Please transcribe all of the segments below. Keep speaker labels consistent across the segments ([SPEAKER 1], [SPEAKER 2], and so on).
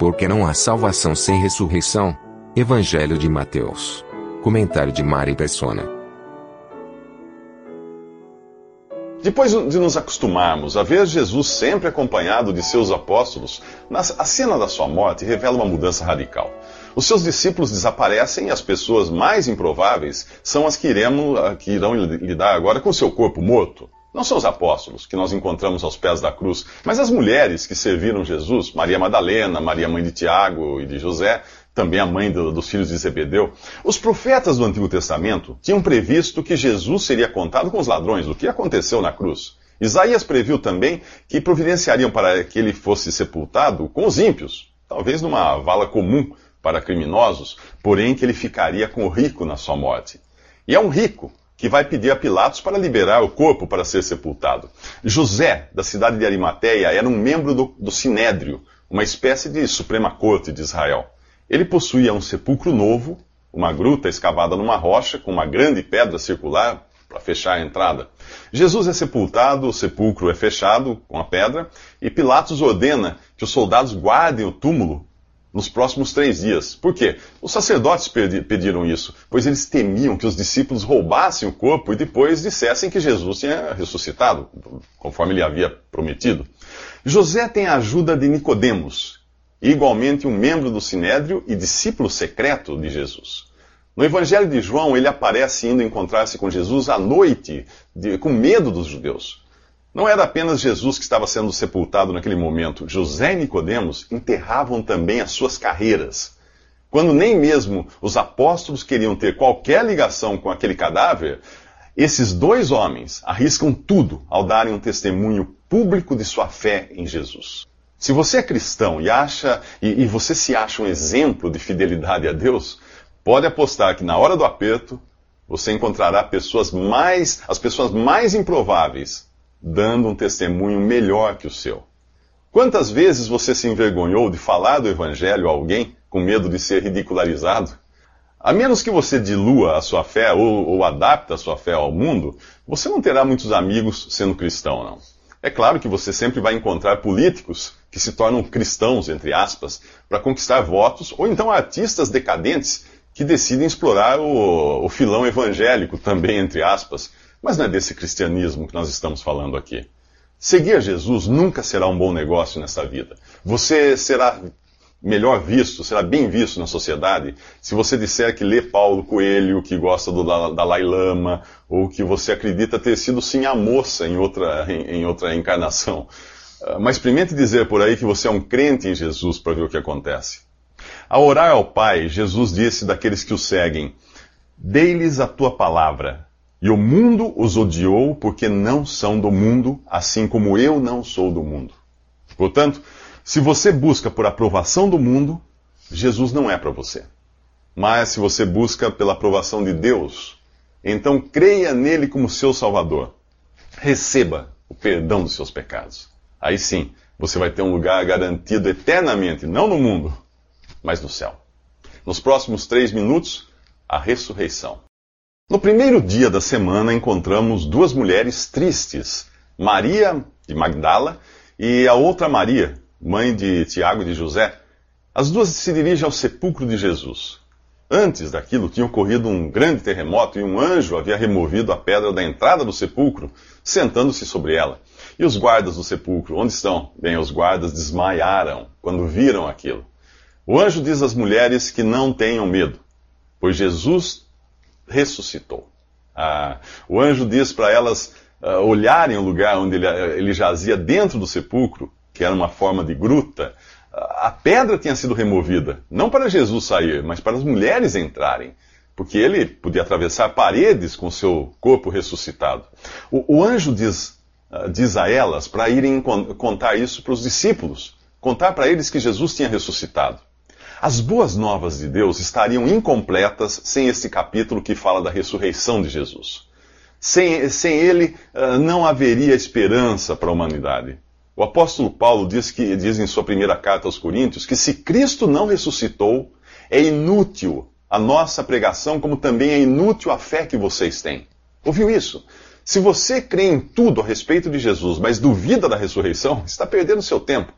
[SPEAKER 1] Porque não há salvação sem ressurreição? Evangelho de Mateus. Comentário de Mari Persona.
[SPEAKER 2] Depois de nos acostumarmos a ver Jesus sempre acompanhado de seus apóstolos, a cena da sua morte revela uma mudança radical. Os seus discípulos desaparecem e as pessoas mais improváveis são as que, iremos, que irão lidar agora com seu corpo morto. Não são os apóstolos que nós encontramos aos pés da cruz, mas as mulheres que serviram Jesus, Maria Madalena, Maria mãe de Tiago e de José, também a mãe do, dos filhos de Zebedeu. Os profetas do Antigo Testamento tinham previsto que Jesus seria contado com os ladrões, o que aconteceu na cruz. Isaías previu também que providenciariam para que ele fosse sepultado com os ímpios, talvez numa vala comum para criminosos, porém que ele ficaria com o rico na sua morte. E é um rico que vai pedir a Pilatos para liberar o corpo para ser sepultado. José, da cidade de Arimateia, era um membro do, do Sinédrio, uma espécie de Suprema Corte de Israel. Ele possuía um sepulcro novo, uma gruta escavada numa rocha, com uma grande pedra circular para fechar a entrada. Jesus é sepultado, o sepulcro é fechado com a pedra, e Pilatos ordena que os soldados guardem o túmulo nos próximos três dias. Por quê? Os sacerdotes pediram isso, pois eles temiam que os discípulos roubassem o corpo e depois dissessem que Jesus tinha ressuscitado, conforme ele havia prometido. José tem a ajuda de Nicodemos, igualmente um membro do Sinédrio e discípulo secreto de Jesus. No Evangelho de João, ele aparece indo encontrar-se com Jesus à noite, de, com medo dos judeus. Não era apenas Jesus que estava sendo sepultado naquele momento. José e Nicodemos enterravam também as suas carreiras. Quando nem mesmo os apóstolos queriam ter qualquer ligação com aquele cadáver, esses dois homens arriscam tudo ao darem um testemunho público de sua fé em Jesus. Se você é cristão e acha e, e, você se acha um exemplo de fidelidade a Deus, pode apostar que na hora do aperto você encontrará pessoas mais, as pessoas mais improváveis dando um testemunho melhor que o seu. Quantas vezes você se envergonhou de falar do evangelho a alguém com medo de ser ridicularizado? A menos que você dilua a sua fé ou, ou adapte a sua fé ao mundo, você não terá muitos amigos sendo cristão, não. É claro que você sempre vai encontrar políticos que se tornam cristãos, entre aspas, para conquistar votos, ou então artistas decadentes que decidem explorar o, o filão evangélico, também, entre aspas. Mas não é desse cristianismo que nós estamos falando aqui. Seguir Jesus nunca será um bom negócio nessa vida. Você será melhor visto, será bem visto na sociedade, se você disser que lê Paulo Coelho, que gosta do Dalai Lama, ou que você acredita ter sido sim a moça em outra, em, em outra encarnação. Ah, mas experimente dizer por aí que você é um crente em Jesus para ver o que acontece. Ao orar ao Pai, Jesus disse daqueles que o seguem: Dei-lhes a tua palavra, e o mundo os odiou porque não são do mundo, assim como eu não sou do mundo. Portanto, se você busca por aprovação do mundo, Jesus não é para você. Mas se você busca pela aprovação de Deus, então creia nele como seu Salvador. Receba o perdão dos seus pecados. Aí sim, você vai ter um lugar garantido eternamente, não no mundo, mas no céu. Nos próximos três minutos, a ressurreição. No primeiro dia da semana, encontramos duas mulheres tristes, Maria de Magdala e a outra Maria, mãe de Tiago e de José, as duas se dirigem ao sepulcro de Jesus. Antes daquilo tinha ocorrido um grande terremoto e um anjo havia removido a pedra da entrada do sepulcro, sentando-se sobre ela. E os guardas do sepulcro, onde estão? Bem, os guardas desmaiaram quando viram aquilo. O anjo diz às mulheres que não tenham medo, pois Jesus ressuscitou. Ah, o anjo diz para elas ah, olharem o lugar onde ele, ele jazia dentro do sepulcro que era uma forma de gruta, a pedra tinha sido removida, não para Jesus sair, mas para as mulheres entrarem, porque ele podia atravessar paredes com seu corpo ressuscitado. O, o anjo diz uh, diz a elas para irem contar isso para os discípulos, contar para eles que Jesus tinha ressuscitado. As boas novas de Deus estariam incompletas sem este capítulo que fala da ressurreição de Jesus. Sem, sem ele, uh, não haveria esperança para a humanidade. O apóstolo Paulo diz, que, diz em sua primeira carta aos Coríntios que se Cristo não ressuscitou, é inútil a nossa pregação, como também é inútil a fé que vocês têm. Ouviu isso? Se você crê em tudo a respeito de Jesus, mas duvida da ressurreição, está perdendo seu tempo.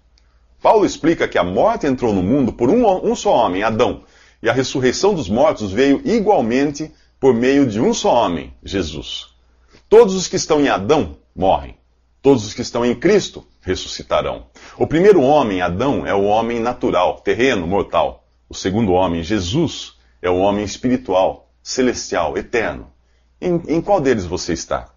[SPEAKER 2] Paulo explica que a morte entrou no mundo por um, um só homem, Adão, e a ressurreição dos mortos veio igualmente por meio de um só homem, Jesus. Todos os que estão em Adão morrem. Todos os que estão em Cristo ressuscitarão. O primeiro homem, Adão, é o homem natural, terreno, mortal. O segundo homem, Jesus, é o homem espiritual, celestial, eterno. Em, em qual deles você está?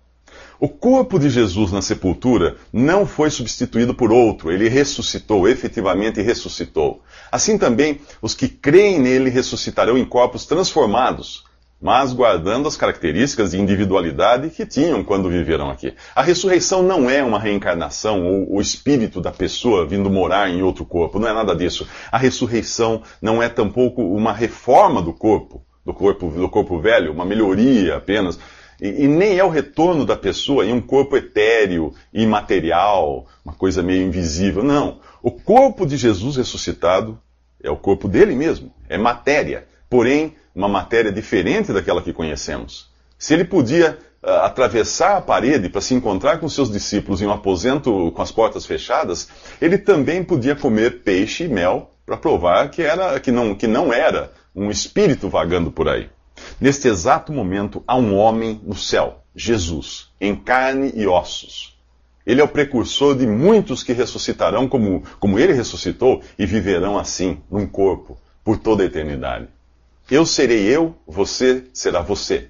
[SPEAKER 2] O corpo de Jesus na sepultura não foi substituído por outro, ele ressuscitou, efetivamente ressuscitou. Assim também, os que creem nele ressuscitarão em corpos transformados, mas guardando as características de individualidade que tinham quando viveram aqui. A ressurreição não é uma reencarnação ou o espírito da pessoa vindo morar em outro corpo, não é nada disso. A ressurreição não é tampouco uma reforma do corpo, do corpo, do corpo velho, uma melhoria apenas. E, e, nem é o retorno da pessoa em um corpo etéreo, imaterial, uma coisa meio invisível. Não. O corpo de Jesus ressuscitado é o corpo dele mesmo, é matéria. Porém, uma matéria diferente daquela que conhecemos. Se ele podia uh, atravessar a parede para se encontrar com seus discípulos em um aposento com as portas fechadas, ele também podia comer peixe e mel para provar que, era, que, não, que não era um espírito vagando por aí. Neste exato momento, há um homem no céu, Jesus, em carne e ossos. Ele é o precursor de muitos que ressuscitarão como, como ele ressuscitou e viverão assim, num corpo, por toda a eternidade. Eu serei eu, você será você.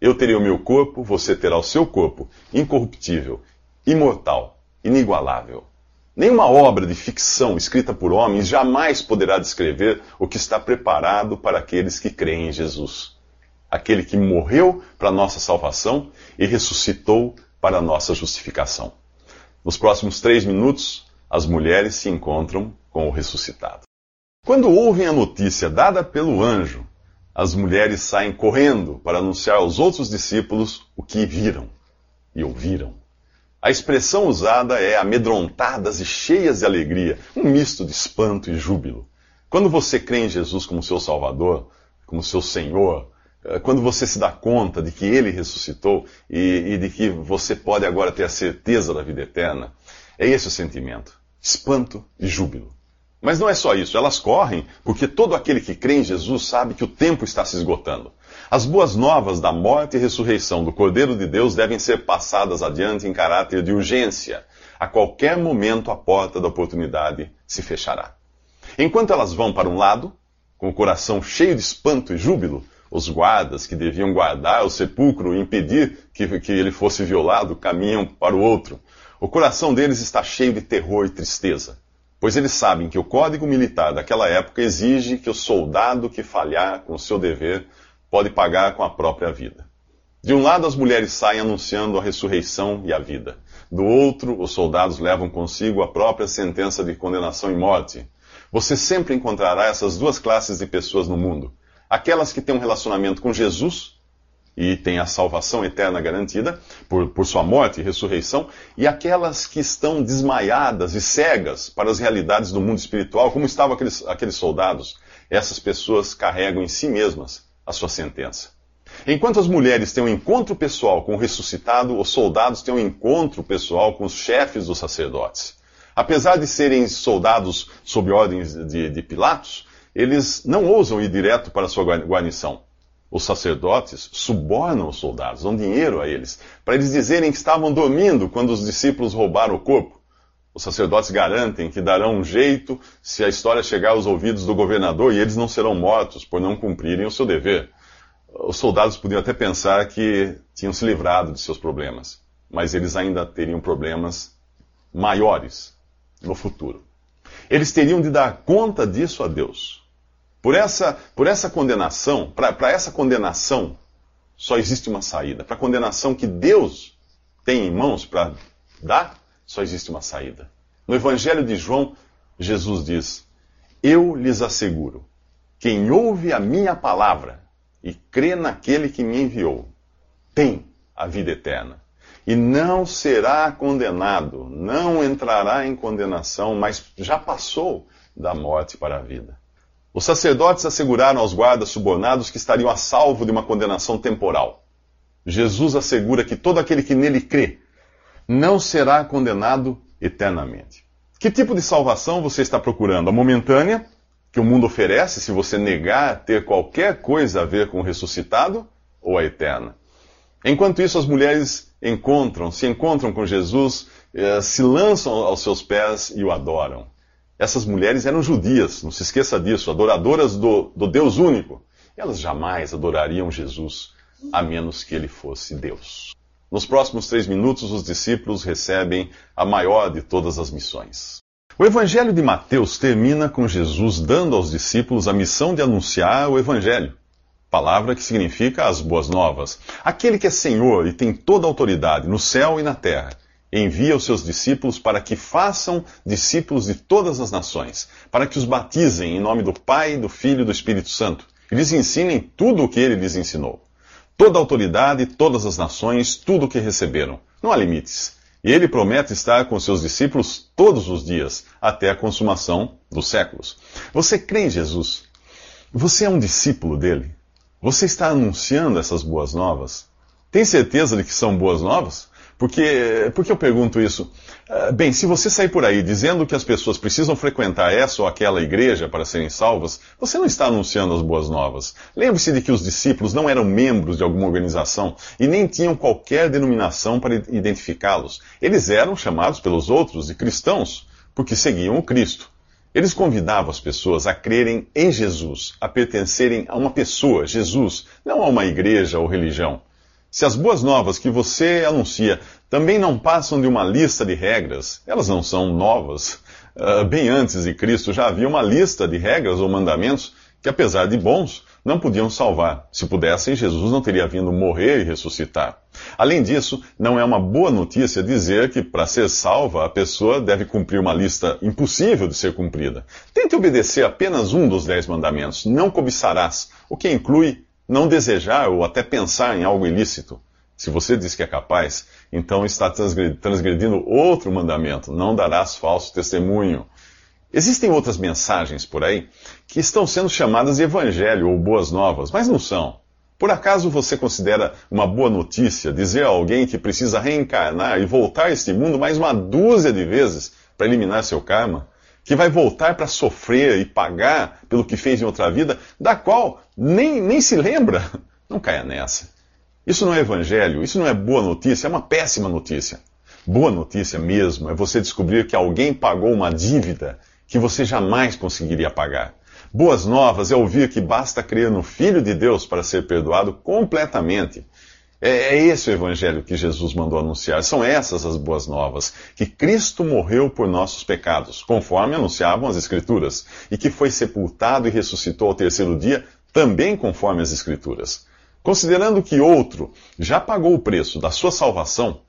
[SPEAKER 2] Eu terei o meu corpo, você terá o seu corpo, incorruptível, imortal, inigualável. Nenhuma obra de ficção escrita por homens jamais poderá descrever o que está preparado para aqueles que creem em Jesus. Aquele que morreu para nossa salvação e ressuscitou para nossa justificação. Nos próximos três minutos, as mulheres se encontram com o ressuscitado. Quando ouvem a notícia dada pelo anjo, as mulheres saem correndo para anunciar aos outros discípulos o que viram e ouviram. A expressão usada é amedrontadas e cheias de alegria, um misto de espanto e júbilo. Quando você crê em Jesus como seu Salvador, como seu Senhor, quando você se dá conta de que Ele ressuscitou e, e de que você pode agora ter a certeza da vida eterna, é esse o sentimento: espanto e júbilo. Mas não é só isso, elas correm porque todo aquele que crê em Jesus sabe que o tempo está se esgotando. As boas novas da morte e ressurreição do Cordeiro de Deus devem ser passadas adiante em caráter de urgência. A qualquer momento a porta da oportunidade se fechará. Enquanto elas vão para um lado, com o coração cheio de espanto e júbilo, os guardas que deviam guardar o sepulcro e impedir que, que ele fosse violado caminham para o outro. O coração deles está cheio de terror e tristeza pois eles sabem que o código militar daquela época exige que o soldado que falhar com o seu dever pode pagar com a própria vida. De um lado, as mulheres saem anunciando a ressurreição e a vida. Do outro, os soldados levam consigo a própria sentença de condenação e morte. Você sempre encontrará essas duas classes de pessoas no mundo: aquelas que têm um relacionamento com Jesus e tem a salvação eterna garantida por, por sua morte e ressurreição, e aquelas que estão desmaiadas e cegas para as realidades do mundo espiritual, como estavam aqueles, aqueles soldados, essas pessoas carregam em si mesmas a sua sentença. Enquanto as mulheres têm um encontro pessoal com o ressuscitado, os soldados têm um encontro pessoal com os chefes dos sacerdotes. Apesar de serem soldados sob ordens de, de Pilatos, eles não ousam ir direto para sua guarnição os sacerdotes subornam os soldados, dão dinheiro a eles, para eles dizerem que estavam dormindo quando os discípulos roubaram o corpo. Os sacerdotes garantem que darão um jeito se a história chegar aos ouvidos do governador e eles não serão mortos por não cumprirem o seu dever. Os soldados podiam até pensar que tinham se livrado de seus problemas, mas eles ainda teriam problemas maiores no futuro. Eles teriam de dar conta disso a Deus. Por essa, por essa condenação, para essa condenação, só existe uma saída. Para a condenação que Deus tem em mãos para dá, só existe uma saída. No Evangelho de João, Jesus diz: Eu lhes asseguro, quem ouve a minha palavra e crê naquele que me enviou, tem a vida eterna. E não será condenado, não entrará em condenação, mas já passou da morte para a vida. Os sacerdotes asseguraram aos guardas subornados que estariam a salvo de uma condenação temporal. Jesus assegura que todo aquele que nele crê não será condenado eternamente. Que tipo de salvação você está procurando? A momentânea, que o mundo oferece se você negar ter qualquer coisa a ver com o ressuscitado, ou a eterna? Enquanto isso, as mulheres encontram, se encontram com Jesus, eh, se lançam aos seus pés e o adoram. Essas mulheres eram judias, não se esqueça disso, adoradoras do, do Deus único. Elas jamais adorariam Jesus, a menos que ele fosse Deus. Nos próximos três minutos, os discípulos recebem a maior de todas as missões. O Evangelho de Mateus termina com Jesus dando aos discípulos a missão de anunciar o Evangelho, palavra que significa as boas novas. Aquele que é Senhor e tem toda a autoridade no céu e na terra envia os seus discípulos para que façam discípulos de todas as nações, para que os batizem em nome do Pai, do Filho e do Espírito Santo, e lhes ensinem tudo o que ele lhes ensinou. Toda autoridade, todas as nações, tudo o que receberam. Não há limites. E ele promete estar com seus discípulos todos os dias, até a consumação dos séculos. Você crê em Jesus? Você é um discípulo dele? Você está anunciando essas boas novas? Tem certeza de que são boas novas? Porque, por que eu pergunto isso? Uh, bem, se você sair por aí dizendo que as pessoas precisam frequentar essa ou aquela igreja para serem salvas, você não está anunciando as boas novas. Lembre-se de que os discípulos não eram membros de alguma organização e nem tinham qualquer denominação para identificá-los. Eles eram chamados pelos outros de cristãos, porque seguiam o Cristo. Eles convidavam as pessoas a crerem em Jesus, a pertencerem a uma pessoa, Jesus, não a uma igreja ou religião. Se as boas novas que você anuncia também não passam de uma lista de regras, elas não são novas. Uh, bem antes de Cristo já havia uma lista de regras ou mandamentos que, apesar de bons, não podiam salvar. Se pudessem, Jesus não teria vindo morrer e ressuscitar. Além disso, não é uma boa notícia dizer que, para ser salva, a pessoa deve cumprir uma lista impossível de ser cumprida. Tente obedecer apenas um dos dez mandamentos: não cobiçarás, o que inclui não desejar ou até pensar em algo ilícito. Se você diz que é capaz, então está transgredindo outro mandamento: não darás falso testemunho. Existem outras mensagens por aí que estão sendo chamadas de evangelho ou boas novas, mas não são. Por acaso você considera uma boa notícia dizer a alguém que precisa reencarnar e voltar a este mundo mais uma dúzia de vezes para eliminar seu karma? Que vai voltar para sofrer e pagar pelo que fez em outra vida, da qual nem, nem se lembra. Não caia nessa. Isso não é evangelho, isso não é boa notícia, é uma péssima notícia. Boa notícia mesmo é você descobrir que alguém pagou uma dívida que você jamais conseguiria pagar. Boas novas é ouvir que basta crer no Filho de Deus para ser perdoado completamente é, é esse o evangelho que Jesus mandou anunciar. São essas as boas novas. Que Cristo morreu por nossos pecados, conforme anunciavam as Escrituras, e que foi sepultado e ressuscitou ao terceiro dia, também conforme as Escrituras. Considerando que outro já pagou o preço da sua salvação,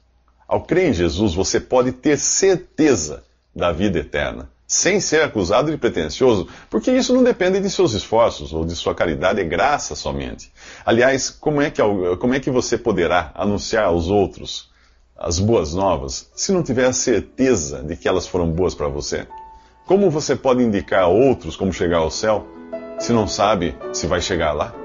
[SPEAKER 2] ao crer em Jesus você pode ter certeza da vida eterna sem ser acusado de pretensioso, porque isso não depende de seus esforços ou de sua caridade, é graça somente. Aliás, como é que, como é que você poderá anunciar aos outros as boas novas se não tiver a certeza de que elas foram boas para você? Como você pode indicar a outros como chegar ao céu se não sabe se vai chegar lá?